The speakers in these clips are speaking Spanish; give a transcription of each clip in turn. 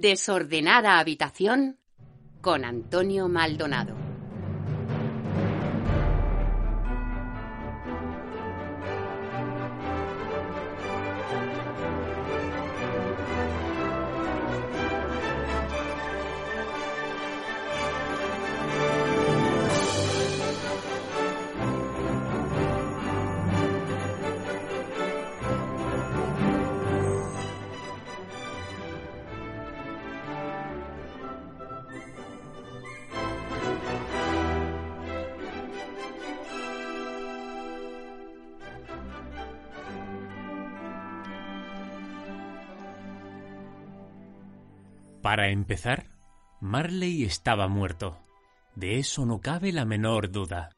Desordenada habitación con Antonio Maldonado. Para empezar, Marley estaba muerto. De eso no cabe la menor duda.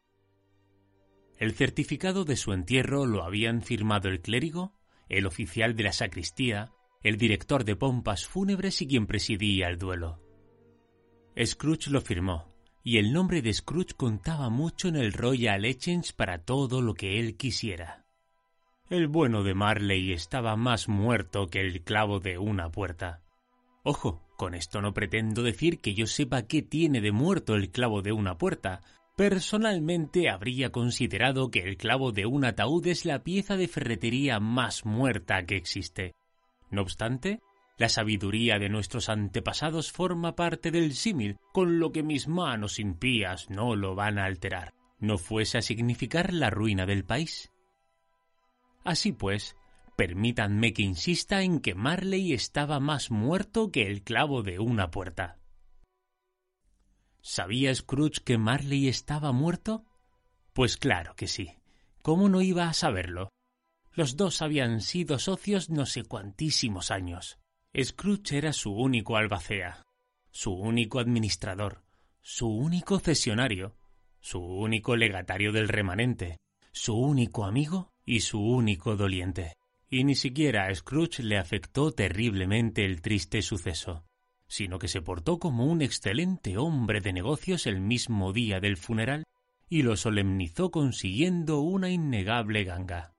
El certificado de su entierro lo habían firmado el clérigo, el oficial de la sacristía, el director de pompas fúnebres y quien presidía el duelo. Scrooge lo firmó, y el nombre de Scrooge contaba mucho en el Royal Exchange para todo lo que él quisiera. El bueno de Marley estaba más muerto que el clavo de una puerta. Ojo, con esto no pretendo decir que yo sepa qué tiene de muerto el clavo de una puerta. Personalmente habría considerado que el clavo de un ataúd es la pieza de ferretería más muerta que existe. No obstante, la sabiduría de nuestros antepasados forma parte del símil, con lo que mis manos impías no lo van a alterar. ¿No fuese a significar la ruina del país? Así pues, Permítanme que insista en que Marley estaba más muerto que el clavo de una puerta. ¿Sabía Scrooge que Marley estaba muerto? Pues claro que sí. ¿Cómo no iba a saberlo? Los dos habían sido socios no sé cuantísimos años. Scrooge era su único albacea, su único administrador, su único cesionario, su único legatario del remanente, su único amigo y su único doliente y ni siquiera a Scrooge le afectó terriblemente el triste suceso, sino que se portó como un excelente hombre de negocios el mismo día del funeral y lo solemnizó consiguiendo una innegable ganga.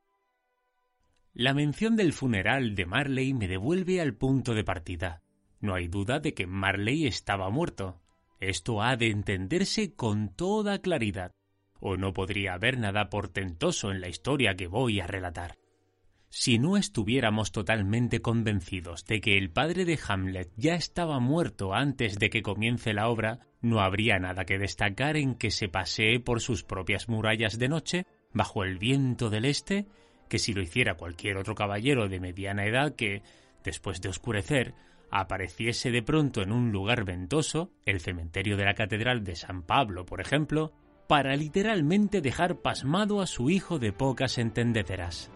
La mención del funeral de Marley me devuelve al punto de partida. No hay duda de que Marley estaba muerto. Esto ha de entenderse con toda claridad, o no podría haber nada portentoso en la historia que voy a relatar. Si no estuviéramos totalmente convencidos de que el padre de Hamlet ya estaba muerto antes de que comience la obra, no habría nada que destacar en que se pasee por sus propias murallas de noche, bajo el viento del este, que si lo hiciera cualquier otro caballero de mediana edad que, después de oscurecer, apareciese de pronto en un lugar ventoso, el cementerio de la Catedral de San Pablo, por ejemplo, para literalmente dejar pasmado a su hijo de pocas entendederas.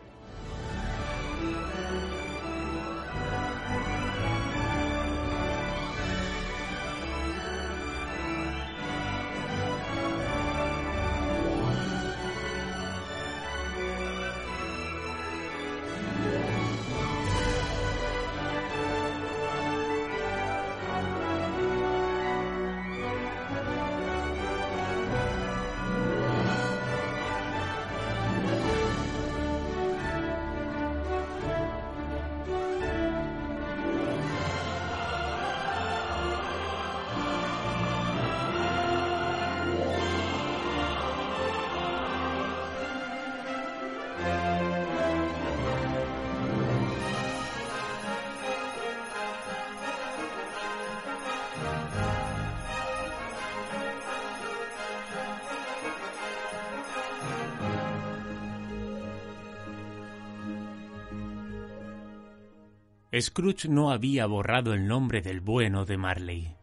Scrooge no había borrado el nombre del bueno de Marley.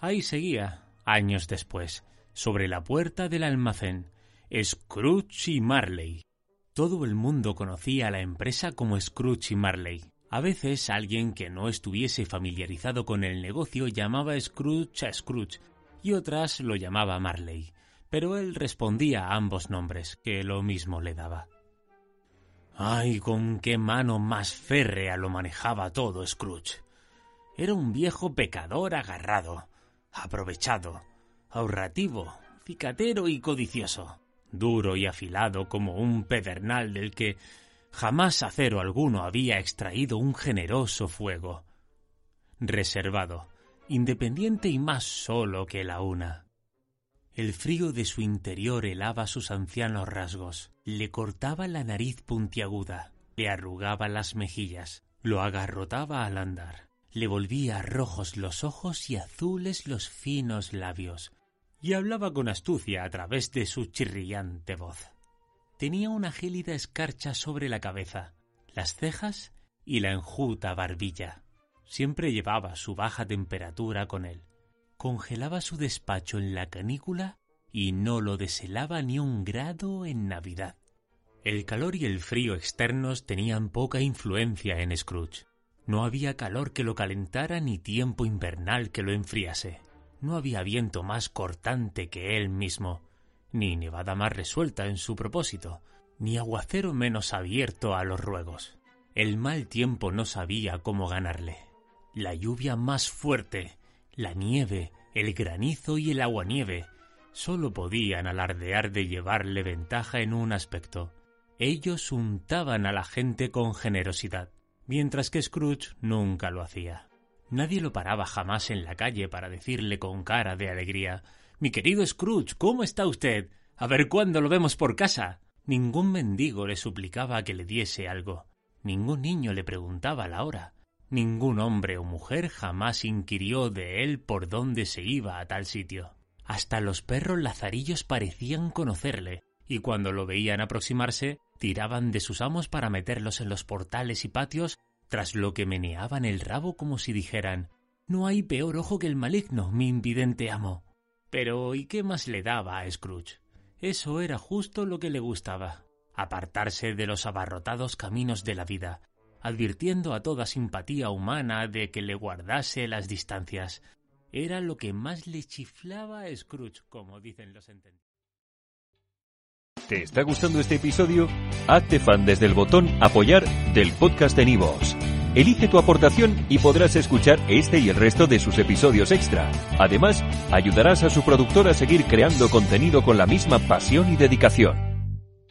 Ahí seguía, años después, sobre la puerta del almacén, Scrooge y Marley. Todo el mundo conocía a la empresa como Scrooge y Marley. A veces alguien que no estuviese familiarizado con el negocio llamaba Scrooge a Scrooge y otras lo llamaba Marley, pero él respondía a ambos nombres, que lo mismo le daba. Ay, con qué mano más férrea lo manejaba todo Scrooge. Era un viejo pecador agarrado, aprovechado, ahorrativo, cicatero y codicioso, duro y afilado como un pedernal del que jamás acero alguno había extraído un generoso fuego. Reservado, independiente y más solo que la una. El frío de su interior helaba sus ancianos rasgos, le cortaba la nariz puntiaguda, le arrugaba las mejillas, lo agarrotaba al andar, le volvía rojos los ojos y azules los finos labios, y hablaba con astucia a través de su chirriante voz. Tenía una gélida escarcha sobre la cabeza, las cejas y la enjuta barbilla. Siempre llevaba su baja temperatura con él. Congelaba su despacho en la canícula y no lo deshelaba ni un grado en Navidad. El calor y el frío externos tenían poca influencia en Scrooge. No había calor que lo calentara ni tiempo invernal que lo enfriase. No había viento más cortante que él mismo, ni nevada más resuelta en su propósito, ni aguacero menos abierto a los ruegos. El mal tiempo no sabía cómo ganarle. La lluvia más fuerte, la nieve, el granizo y el aguanieve sólo podían alardear de llevarle ventaja en un aspecto. Ellos untaban a la gente con generosidad, mientras que Scrooge nunca lo hacía. Nadie lo paraba jamás en la calle para decirle con cara de alegría mi querido Scrooge, ¿cómo está usted? A ver cuándo lo vemos por casa. Ningún mendigo le suplicaba que le diese algo. Ningún niño le preguntaba la hora. Ningún hombre o mujer jamás inquirió de él por dónde se iba a tal sitio. Hasta los perros lazarillos parecían conocerle, y cuando lo veían aproximarse, tiraban de sus amos para meterlos en los portales y patios, tras lo que meneaban el rabo como si dijeran No hay peor ojo que el maligno, mi invidente amo. Pero ¿y qué más le daba a Scrooge? Eso era justo lo que le gustaba, apartarse de los abarrotados caminos de la vida, advirtiendo a toda simpatía humana de que le guardase las distancias. Era lo que más le chiflaba a Scrooge, como dicen los entendidos. ¿Te está gustando este episodio? Hazte fan desde el botón apoyar del podcast de Nivos. Elige tu aportación y podrás escuchar este y el resto de sus episodios extra. Además, ayudarás a su productor a seguir creando contenido con la misma pasión y dedicación.